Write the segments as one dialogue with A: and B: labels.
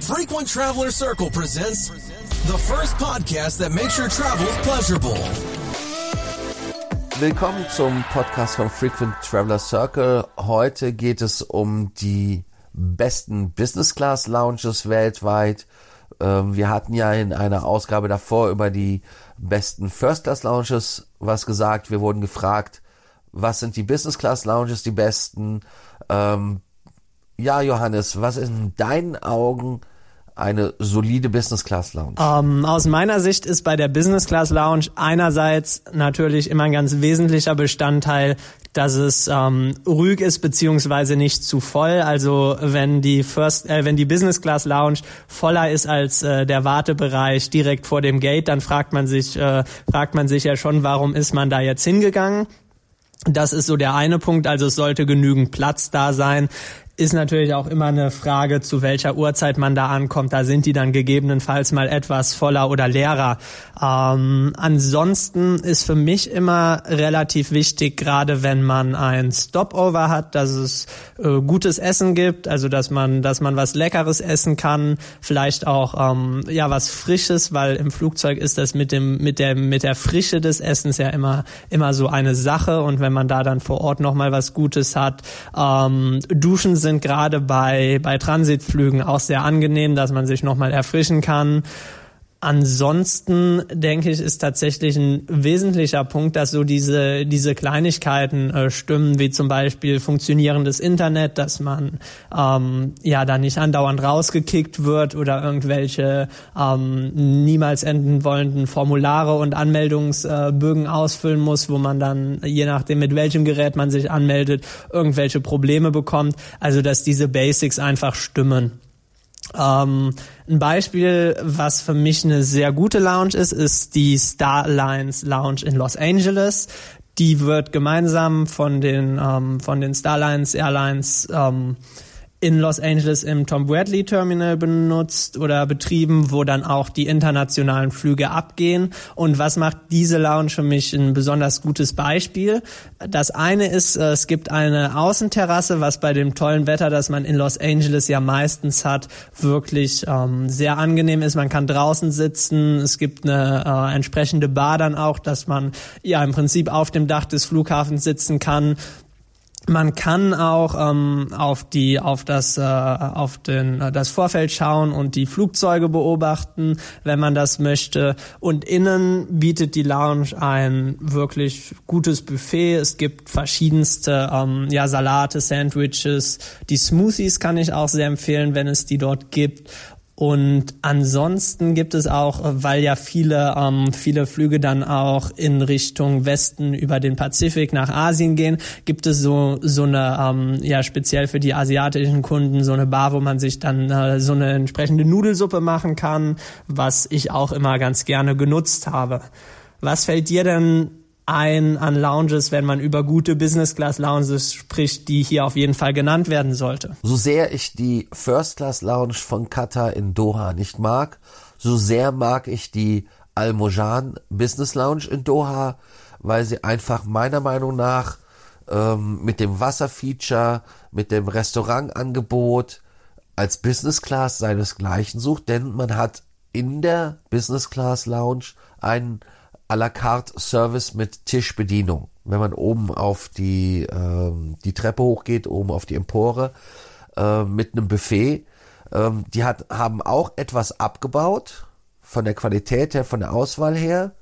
A: Frequent Traveler Circle presents the first podcast that makes your travels pleasurable.
B: Willkommen zum Podcast von Frequent Traveler Circle. Heute geht es um die besten Business Class Lounges weltweit. Ähm, wir hatten ja in einer Ausgabe davor über die besten First Class Lounges was gesagt. Wir wurden gefragt, was sind die Business Class Lounges die besten? Ähm, ja, Johannes, was ist in deinen Augen eine solide Business Class Lounge?
C: Um, ähm, aus meiner Sicht ist bei der Business Class Lounge einerseits natürlich immer ein ganz wesentlicher Bestandteil, dass es ähm, ruhig ist beziehungsweise nicht zu voll. Also wenn die First, äh, wenn die Business Class Lounge voller ist als äh, der Wartebereich direkt vor dem Gate, dann fragt man sich, äh, fragt man sich ja schon, warum ist man da jetzt hingegangen? Das ist so der eine Punkt, also es sollte genügend Platz da sein ist natürlich auch immer eine Frage, zu welcher Uhrzeit man da ankommt. Da sind die dann gegebenenfalls mal etwas voller oder leerer. Ähm, ansonsten ist für mich immer relativ wichtig, gerade wenn man ein Stopover hat, dass es äh, gutes Essen gibt, also dass man, dass man was Leckeres essen kann, vielleicht auch ähm, ja was Frisches, weil im Flugzeug ist das mit dem mit der mit der Frische des Essens ja immer immer so eine Sache und wenn man da dann vor Ort noch mal was Gutes hat, ähm, Duschen sind sind gerade bei, bei Transitflügen auch sehr angenehm, dass man sich nochmal erfrischen kann. Ansonsten denke ich, ist tatsächlich ein wesentlicher Punkt, dass so diese, diese Kleinigkeiten äh, stimmen, wie zum Beispiel funktionierendes Internet, dass man ähm, ja da nicht andauernd rausgekickt wird oder irgendwelche ähm, niemals enden wollenden Formulare und Anmeldungsbögen äh, ausfüllen muss, wo man dann, je nachdem mit welchem Gerät man sich anmeldet, irgendwelche Probleme bekommt. Also dass diese Basics einfach stimmen. Ähm, ein Beispiel, was für mich eine sehr gute Lounge ist, ist die Star Alliance Lounge in Los Angeles. Die wird gemeinsam von den ähm, von den Starlines Airlines ähm, in Los Angeles im Tom Bradley Terminal benutzt oder betrieben, wo dann auch die internationalen Flüge abgehen. Und was macht diese Lounge für mich ein besonders gutes Beispiel? Das eine ist, äh, es gibt eine Außenterrasse, was bei dem tollen Wetter, das man in Los Angeles ja meistens hat, wirklich ähm, sehr angenehm ist. Man kann draußen sitzen. Es gibt eine äh, entsprechende Bar dann auch, dass man ja im Prinzip auf dem Dach des Flughafens sitzen kann man kann auch ähm, auf die auf das äh, auf den äh, das Vorfeld schauen und die Flugzeuge beobachten, wenn man das möchte. Und innen bietet die Lounge ein wirklich gutes Buffet. Es gibt verschiedenste ähm, ja Salate, Sandwiches, die Smoothies kann ich auch sehr empfehlen, wenn es die dort gibt. Und ansonsten gibt es auch, weil ja viele, ähm, viele Flüge dann auch in Richtung Westen über den Pazifik nach Asien gehen, gibt es so, so eine, ähm, ja, speziell für die asiatischen Kunden, so eine Bar, wo man sich dann äh, so eine entsprechende Nudelsuppe machen kann, was ich auch immer ganz gerne genutzt habe. Was fällt dir denn ein an Lounges, wenn man über gute Business Class Lounges spricht, die hier auf jeden Fall genannt werden sollte.
B: So sehr ich die First Class Lounge von Qatar in Doha nicht mag, so sehr mag ich die Al Mojan Business Lounge in Doha, weil sie einfach meiner Meinung nach ähm, mit dem Wasserfeature, mit dem Restaurantangebot als Business Class seinesgleichen sucht, denn man hat in der Business Class Lounge einen à la carte Service mit Tischbedienung. Wenn man oben auf die, ähm, die Treppe hochgeht, oben auf die Empore, äh, mit einem Buffet. Ähm, die hat, haben auch etwas abgebaut, von der Qualität her, von der Auswahl her.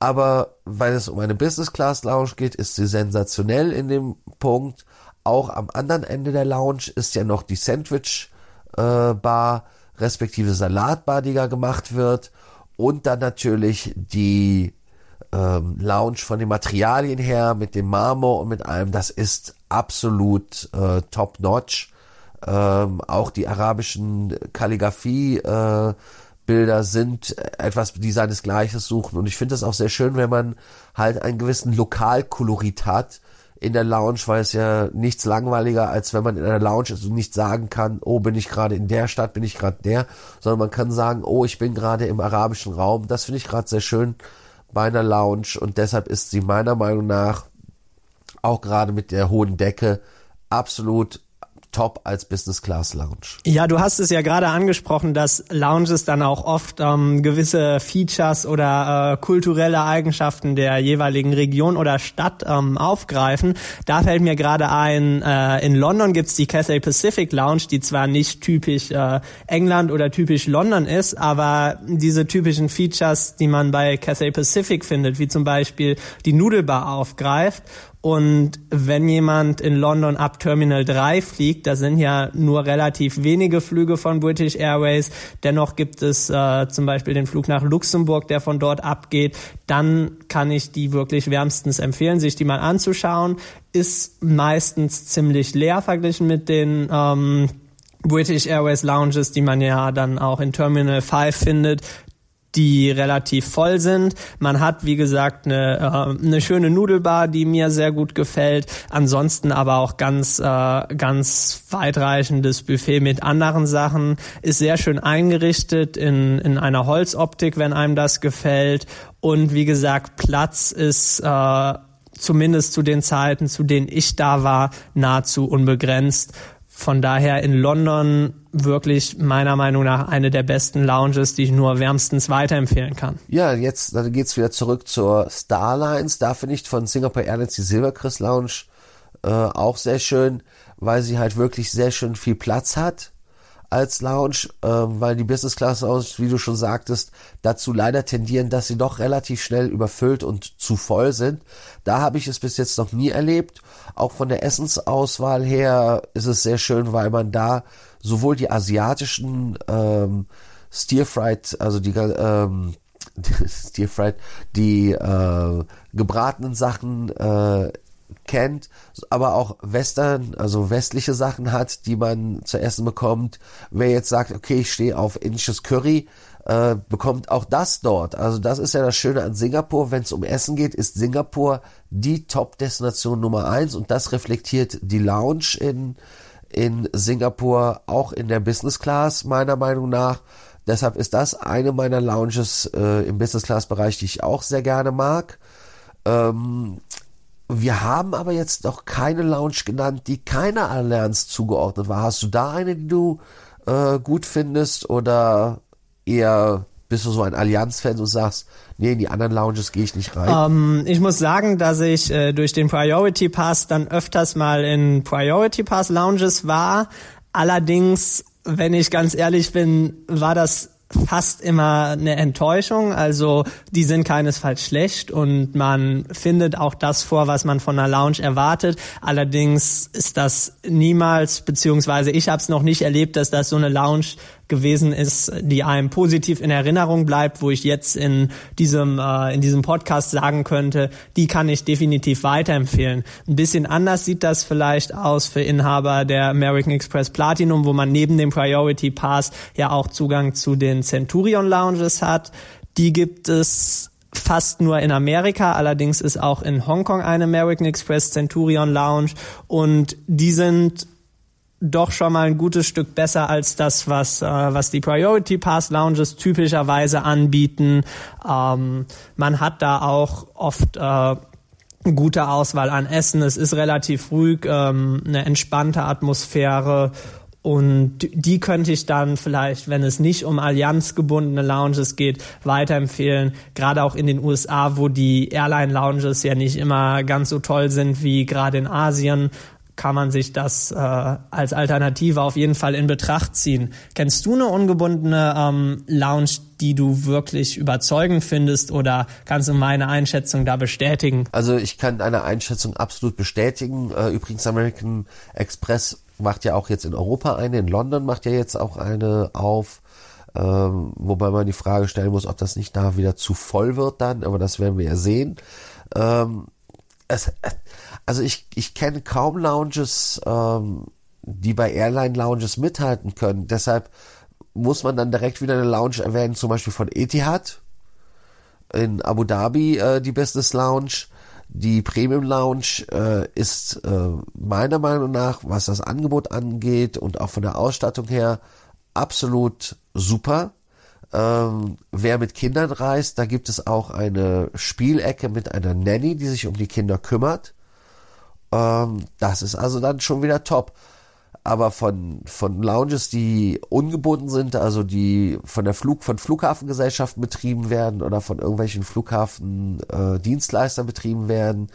B: Aber weil es um eine Business Class Lounge geht, ist sie sensationell in dem Punkt. Auch am anderen Ende der Lounge ist ja noch die Sandwich äh, Bar, respektive Salatbar, die da gemacht wird. Und dann natürlich die ähm, Lounge von den Materialien her, mit dem Marmor und mit allem, das ist absolut äh, top-notch. Ähm, auch die arabischen Kalligrafie äh, sind etwas, die seinesgleiches suchen. Und ich finde das auch sehr schön, wenn man halt einen gewissen Lokalkolorit hat in der Lounge, weil es ja nichts langweiliger, als wenn man in einer Lounge ist und nicht sagen kann, oh, bin ich gerade in der Stadt, bin ich gerade der, sondern man kann sagen, oh, ich bin gerade im arabischen Raum. Das finde ich gerade sehr schön meiner Lounge und deshalb ist sie meiner Meinung nach auch gerade mit der hohen Decke absolut top als Business Class Lounge.
C: Ja, du hast es ja gerade angesprochen, dass Lounges dann auch oft ähm, gewisse Features oder äh, kulturelle Eigenschaften der jeweiligen Region oder Stadt ähm, aufgreifen. Da fällt mir gerade ein, äh, in London gibt's die Cathay Pacific Lounge, die zwar nicht typisch äh, England oder typisch London ist, aber diese typischen Features, die man bei Cathay Pacific findet, wie zum Beispiel die Nudelbar aufgreift und wenn jemand in London ab Terminal 3 fliegt, da sind ja nur relativ wenige Flüge von British Airways, dennoch gibt es äh, zum Beispiel den Flug nach Luxemburg, der von dort abgeht, dann kann ich die wirklich wärmstens empfehlen, sich die mal anzuschauen. Ist meistens ziemlich leer verglichen mit den ähm, British Airways Lounges, die man ja dann auch in Terminal 5 findet die relativ voll sind. Man hat, wie gesagt, eine, äh, eine schöne Nudelbar, die mir sehr gut gefällt. Ansonsten aber auch ganz, äh, ganz weitreichendes Buffet mit anderen Sachen. Ist sehr schön eingerichtet in, in einer Holzoptik, wenn einem das gefällt. Und wie gesagt, Platz ist äh, zumindest zu den Zeiten, zu denen ich da war, nahezu unbegrenzt. Von daher in London wirklich meiner Meinung nach eine der besten Lounges, die ich nur wärmstens weiterempfehlen kann.
B: Ja, jetzt dann geht's wieder zurück zur Starlines. Da finde ich von Singapore Airlines die Silvercrest Lounge äh, auch sehr schön, weil sie halt wirklich sehr schön viel Platz hat als Lounge, äh, weil die Business Class Lounge, wie du schon sagtest, dazu leider tendieren, dass sie doch relativ schnell überfüllt und zu voll sind. Da habe ich es bis jetzt noch nie erlebt. Auch von der Essensauswahl her ist es sehr schön, weil man da sowohl die asiatischen ähm, Stir-Fried, also die ähm, Stir-Fried, die äh, gebratenen Sachen äh, kennt, aber auch Western, also westliche Sachen hat, die man zu essen bekommt. Wer jetzt sagt, okay, ich stehe auf indisches Curry, äh, bekommt auch das dort. Also das ist ja das Schöne an Singapur. Wenn es um Essen geht, ist Singapur die Top-Destination Nummer eins und das reflektiert die Lounge in, in Singapur auch in der Business Class meiner Meinung nach. Deshalb ist das eine meiner Lounges äh, im Business Class Bereich, die ich auch sehr gerne mag. Ähm, wir haben aber jetzt noch keine Lounge genannt, die keiner Allianz zugeordnet war. Hast du da eine, die du äh, gut findest oder eher bist du so ein Allianz-Fan und sagst, nee, in die anderen Lounges gehe ich nicht rein?
C: Ähm, ich muss sagen, dass ich äh, durch den Priority Pass dann öfters mal in Priority Pass Lounges war. Allerdings, wenn ich ganz ehrlich bin, war das fast immer eine Enttäuschung. Also die sind keinesfalls schlecht und man findet auch das vor, was man von einer Lounge erwartet. Allerdings ist das niemals, beziehungsweise ich habe es noch nicht erlebt, dass das so eine Lounge gewesen ist, die einem positiv in Erinnerung bleibt, wo ich jetzt in diesem äh, in diesem Podcast sagen könnte, die kann ich definitiv weiterempfehlen. Ein bisschen anders sieht das vielleicht aus für Inhaber der American Express Platinum, wo man neben dem Priority Pass ja auch Zugang zu den Centurion Lounges hat. Die gibt es fast nur in Amerika, allerdings ist auch in Hongkong eine American Express Centurion Lounge und die sind doch schon mal ein gutes Stück besser als das, was, äh, was die Priority Pass Lounges typischerweise anbieten. Ähm, man hat da auch oft äh, gute Auswahl an Essen. Es ist relativ ruhig, ähm, eine entspannte Atmosphäre. Und die könnte ich dann vielleicht, wenn es nicht um allianzgebundene Lounges geht, weiterempfehlen. Gerade auch in den USA, wo die Airline-Lounges ja nicht immer ganz so toll sind wie gerade in Asien kann man sich das äh, als Alternative auf jeden Fall in Betracht ziehen. Kennst du eine ungebundene ähm, Lounge, die du wirklich überzeugend findest oder kannst du meine Einschätzung da bestätigen?
B: Also ich kann deine Einschätzung absolut bestätigen. Äh, übrigens American Express macht ja auch jetzt in Europa eine, in London macht ja jetzt auch eine auf. Ähm, wobei man die Frage stellen muss, ob das nicht da wieder zu voll wird dann, aber das werden wir ja sehen. Ähm, es, also ich, ich kenne kaum Lounges, ähm, die bei Airline-Lounges mithalten können. Deshalb muss man dann direkt wieder eine Lounge erwähnen, zum Beispiel von Etihad in Abu Dhabi, äh, die Business Lounge. Die Premium Lounge äh, ist äh, meiner Meinung nach, was das Angebot angeht und auch von der Ausstattung her, absolut super. Ähm, wer mit Kindern reist, da gibt es auch eine Spielecke mit einer Nanny, die sich um die Kinder kümmert. Ähm, das ist also dann schon wieder top. aber von, von Lounges, die ungebunden sind, also die von der Flug, von Flughafengesellschaften betrieben werden oder von irgendwelchen Flughafendienstleistern äh, betrieben werden,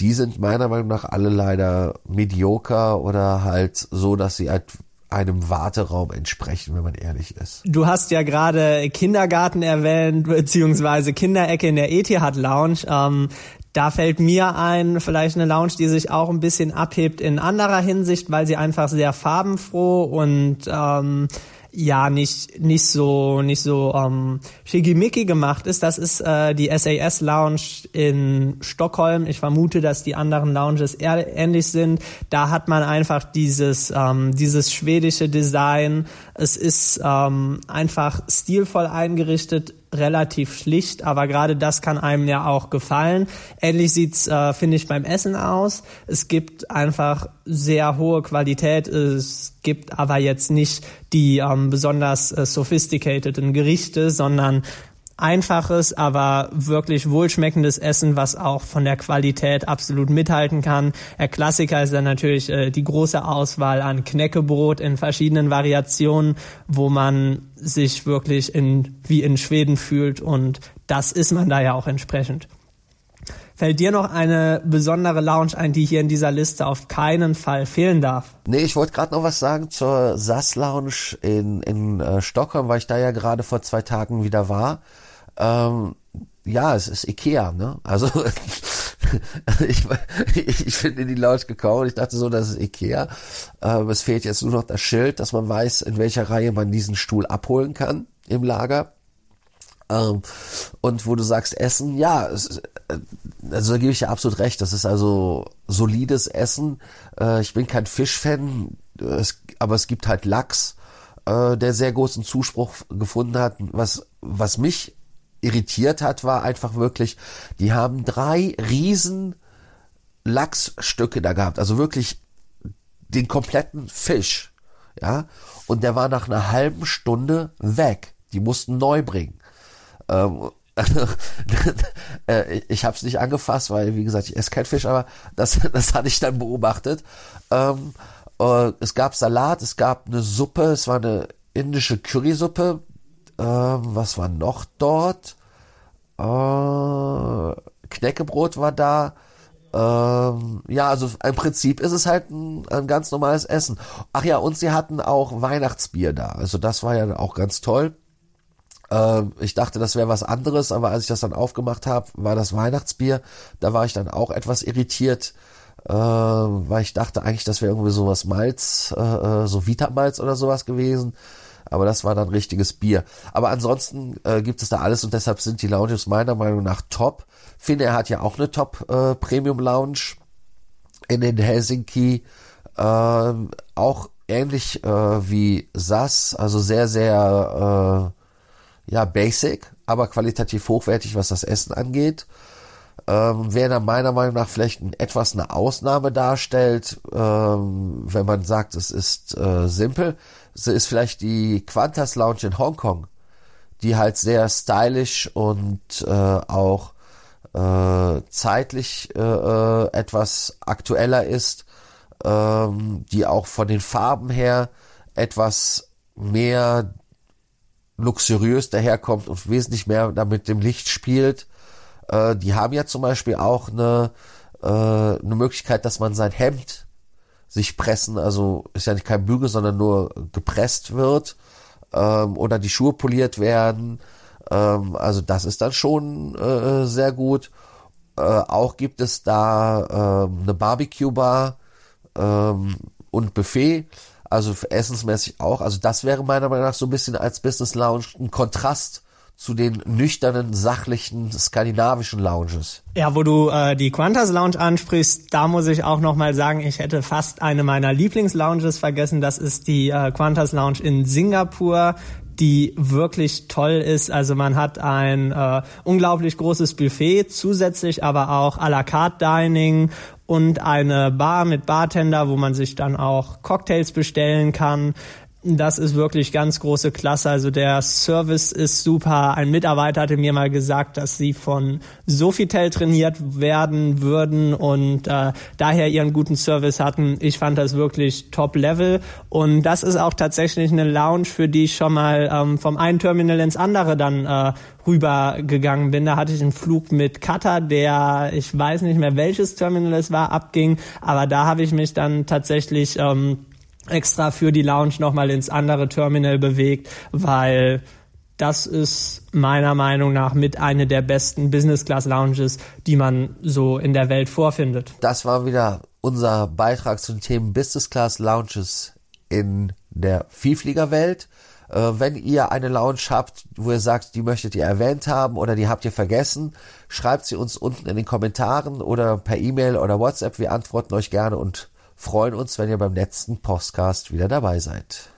B: die sind meiner Meinung nach alle leider mediocre oder halt so, dass sie halt einem Warteraum entsprechen, wenn man ehrlich ist.
C: Du hast ja gerade Kindergarten erwähnt, beziehungsweise Kinderecke in der Etihad Lounge. Ähm, da fällt mir ein, vielleicht eine Lounge, die sich auch ein bisschen abhebt in anderer Hinsicht, weil sie einfach sehr farbenfroh und ähm, ja nicht nicht so nicht so ähm, schickimicki gemacht ist. Das ist äh, die SAS Lounge in Stockholm. Ich vermute, dass die anderen Lounges eher ähnlich sind. Da hat man einfach dieses ähm, dieses schwedische Design. Es ist ähm, einfach stilvoll eingerichtet relativ schlicht, aber gerade das kann einem ja auch gefallen. Ähnlich sieht's, äh, finde ich, beim Essen aus. Es gibt einfach sehr hohe Qualität. Es gibt aber jetzt nicht die ähm, besonders äh, sophisticateden Gerichte, sondern einfaches, aber wirklich wohlschmeckendes Essen, was auch von der Qualität absolut mithalten kann. Der Klassiker ist dann natürlich äh, die große Auswahl an Knäckebrot in verschiedenen Variationen, wo man sich wirklich in, wie in Schweden fühlt und das ist man da ja auch entsprechend. Fällt dir noch eine besondere Lounge ein, die hier in dieser Liste auf keinen Fall fehlen darf?
B: Nee, ich wollte gerade noch was sagen zur SAS Lounge in, in äh, Stockholm, weil ich da ja gerade vor zwei Tagen wieder war. Ähm, ja, es ist Ikea, ne? Also ich, ich, bin in die Lounge gekommen und ich dachte so, das ist Ikea. Ähm, es fehlt jetzt nur noch das Schild, dass man weiß, in welcher Reihe man diesen Stuhl abholen kann im Lager. Ähm, und wo du sagst, Essen, ja, es, äh, also da gebe ich ja absolut recht. Das ist also solides Essen. Äh, ich bin kein Fischfan, es, aber es gibt halt Lachs, äh, der sehr großen Zuspruch gefunden hat. Was, was mich irritiert hat, war einfach wirklich, die haben drei riesen Lachsstücke da gehabt, also wirklich den kompletten Fisch, ja, und der war nach einer halben Stunde weg. Die mussten neu bringen. Ähm, äh, ich habe es nicht angefasst, weil wie gesagt, ich esse kein Fisch, aber das, das hatte ich dann beobachtet. Ähm, äh, es gab Salat, es gab eine Suppe, es war eine indische Currysuppe was war noch dort? Äh, Knäckebrot war da. Ähm, ja, also im Prinzip ist es halt ein, ein, ganz normales Essen. Ach ja, und sie hatten auch Weihnachtsbier da. Also das war ja auch ganz toll. Ähm, ich dachte, das wäre was anderes, aber als ich das dann aufgemacht habe, war das Weihnachtsbier. Da war ich dann auch etwas irritiert, äh, weil ich dachte eigentlich, das wäre irgendwie sowas Malz, äh, äh so Vitamalz oder sowas gewesen aber das war dann richtiges Bier. Aber ansonsten äh, gibt es da alles und deshalb sind die Lounges meiner Meinung nach top. Finde, er hat ja auch eine Top äh, Premium Lounge in den Helsinki, äh, auch ähnlich äh, wie SAS, also sehr, sehr äh, ja basic, aber qualitativ hochwertig, was das Essen angeht. Ähm, wer da meiner Meinung nach vielleicht ein, etwas eine Ausnahme darstellt, ähm, wenn man sagt, es ist äh, simpel, ist vielleicht die Qantas Lounge in Hongkong, die halt sehr stylisch und äh, auch äh, zeitlich äh, äh, etwas aktueller ist, ähm, die auch von den Farben her etwas mehr luxuriös daherkommt und wesentlich mehr damit dem Licht spielt. Äh, die haben ja zum Beispiel auch eine, äh, eine Möglichkeit, dass man sein Hemd sich pressen, also ist ja nicht kein Bügel, sondern nur gepresst wird ähm, oder die Schuhe poliert werden. Ähm, also das ist dann schon äh, sehr gut. Äh, auch gibt es da äh, eine Barbecue-Bar ähm, und Buffet, also essensmäßig auch. Also das wäre meiner Meinung nach so ein bisschen als Business Lounge ein Kontrast zu den nüchternen, sachlichen skandinavischen Lounges.
C: Ja, wo du äh, die Qantas Lounge ansprichst, da muss ich auch nochmal sagen, ich hätte fast eine meiner Lieblingslounges vergessen. Das ist die äh, Qantas Lounge in Singapur die wirklich toll ist. Also man hat ein äh, unglaublich großes Buffet, zusätzlich aber auch à la carte Dining und eine Bar mit Bartender, wo man sich dann auch Cocktails bestellen kann das ist wirklich ganz große Klasse. Also der Service ist super. Ein Mitarbeiter hatte mir mal gesagt, dass sie von Sofitel trainiert werden würden und äh, daher ihren guten Service hatten. Ich fand das wirklich top Level und das ist auch tatsächlich eine Lounge, für die ich schon mal ähm, vom einen Terminal ins andere dann äh, rübergegangen bin. Da hatte ich einen Flug mit Qatar, der ich weiß nicht mehr welches Terminal es war, abging, aber da habe ich mich dann tatsächlich ähm, extra für die Lounge nochmal ins andere Terminal bewegt, weil das ist meiner Meinung nach mit eine der besten Business Class Lounges, die man so in der Welt vorfindet.
B: Das war wieder unser Beitrag zum Thema Business Class Lounges in der Vielfliegerwelt. Äh, wenn ihr eine Lounge habt, wo ihr sagt, die möchtet ihr erwähnt haben oder die habt ihr vergessen, schreibt sie uns unten in den Kommentaren oder per E-Mail oder WhatsApp. Wir antworten euch gerne und freuen uns, wenn ihr beim letzten Postcast wieder dabei seid.